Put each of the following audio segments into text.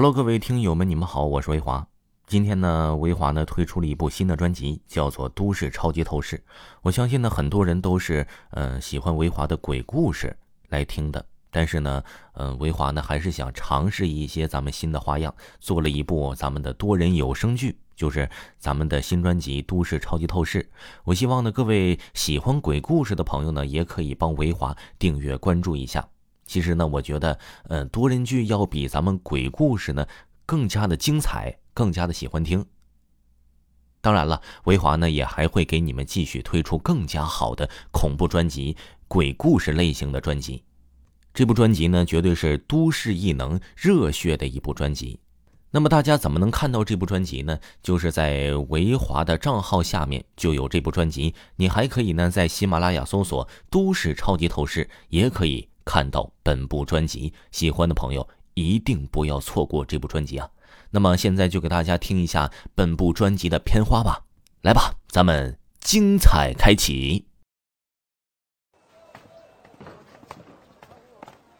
Hello，各位听友们，你们好，我是维华。今天呢，维华呢推出了一部新的专辑，叫做《都市超级透视》。我相信呢，很多人都是嗯喜欢维华的鬼故事来听的。但是呢，嗯，维华呢还是想尝试一些咱们新的花样，做了一部咱们的多人有声剧，就是咱们的新专辑《都市超级透视》。我希望呢，各位喜欢鬼故事的朋友呢，也可以帮维华订阅关注一下。其实呢，我觉得，嗯，多人剧要比咱们鬼故事呢更加的精彩，更加的喜欢听。当然了，维华呢也还会给你们继续推出更加好的恐怖专辑、鬼故事类型的专辑。这部专辑呢，绝对是都市异能热血的一部专辑。那么大家怎么能看到这部专辑呢？就是在维华的账号下面就有这部专辑。你还可以呢，在喜马拉雅搜索“都市超级透视”，也可以看到本部专辑。喜欢的朋友一定不要错过这部专辑啊！那么现在就给大家听一下本部专辑的片花吧。来吧，咱们精彩开启。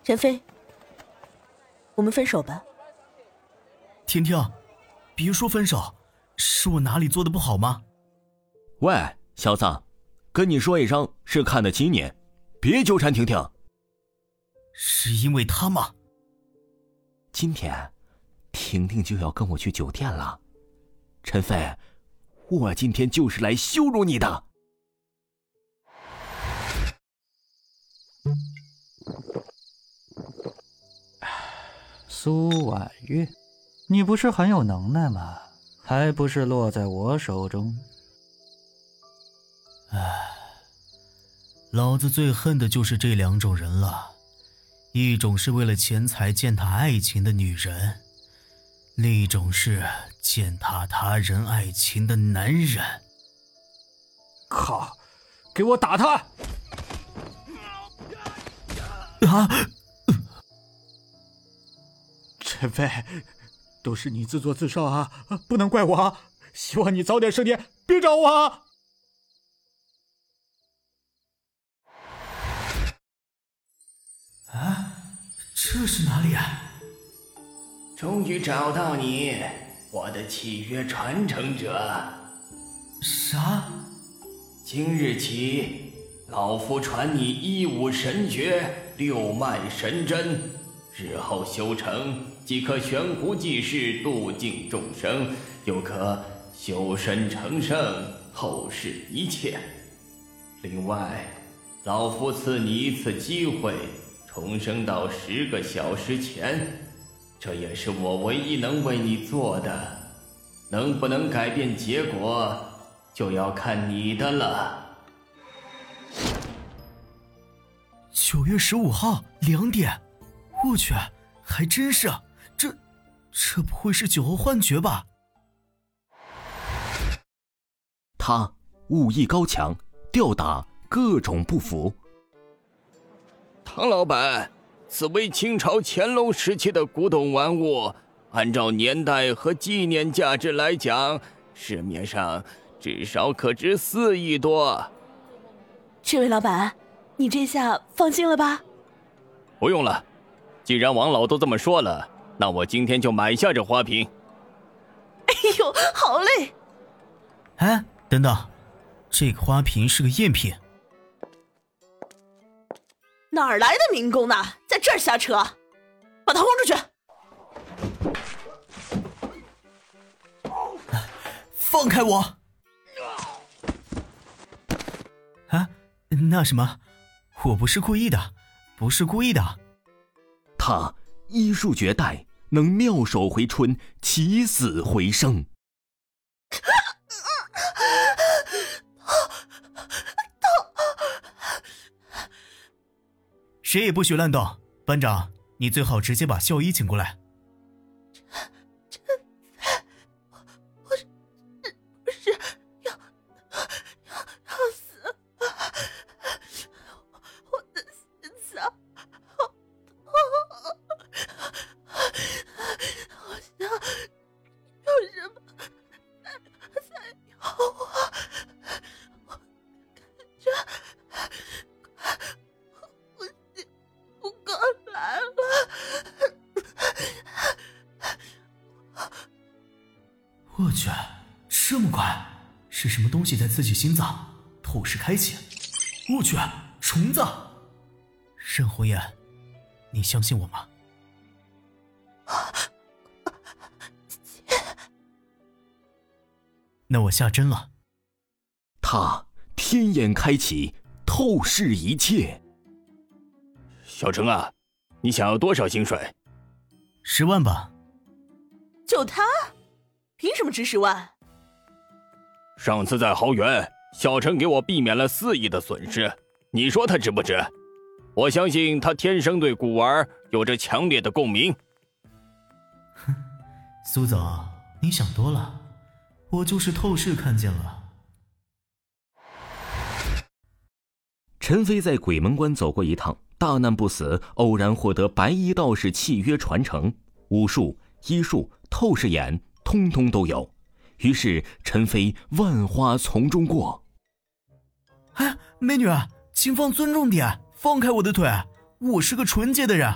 陈飞，我们分手吧。婷婷，别说分手，是我哪里做的不好吗？喂，小子，跟你说一声，是看得起你，别纠缠婷婷。是因为他吗？今天，婷婷就要跟我去酒店了。陈飞，我今天就是来羞辱你的。苏婉月，你不是很有能耐吗？还不是落在我手中。唉，老子最恨的就是这两种人了，一种是为了钱财践踏爱情的女人，另一种是践踏他人爱情的男人。靠！给我打他！啊！陈飞，都是你自作自受啊，不能怪我啊！希望你早点升天，别找我啊！啊，这是哪里啊？终于找到你，我的契约传承者。啥？今日起，老夫传你一武神诀，六脉神针，日后修成。即可悬壶济世，度尽众生，又可修身成圣，后世一切。另外，老夫赐你一次机会，重生到十个小时前，这也是我唯一能为你做的。能不能改变结果，就要看你的了。九月十五号两点，我去，还真是。这这不会是酒后幻觉吧？他武艺高强，吊打各种不服。唐老板，此为清朝乾隆时期的古董玩物，按照年代和纪念价值来讲，市面上至少可值四亿多。这位老板，你这下放心了吧？不用了，既然王老都这么说了。那我今天就买下这花瓶。哎呦，好嘞！哎，等等，这个花瓶是个赝品。哪儿来的民工呢？在这儿瞎扯，把他轰出去！放开我！啊，那什么，我不是故意的，不是故意的。他医术绝代。能妙手回春，起死回生。谁也不许乱动！班长，你最好直接把校医请过来。陈陈，我是不是要要要死？我的心脏好痛，我想有什么在咬我，我感觉。是什么东西在刺激心脏？透视开启。我去，虫子！任红颜，你相信我吗？那我下针了。他天眼开启，透视一切。小程啊，你想要多少薪水？十万吧。就他，凭什么值十万？上次在豪园，小陈给我避免了四亿的损失，你说他值不值？我相信他天生对古玩有着强烈的共鸣。哼，苏总，你想多了，我就是透视看见了。陈飞在鬼门关走过一趟，大难不死，偶然获得白衣道士契约传承，武术、医术。透视眼通通都有，于是陈飞万花丛中过。哎，美女，请放尊重点，放开我的腿，我是个纯洁的人。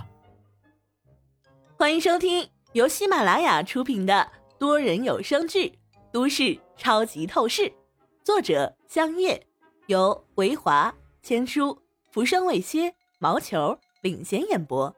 欢迎收听由喜马拉雅出品的多人有声剧《都市超级透视》，作者香叶，由维华、千书、浮生未歇、毛球领衔演播。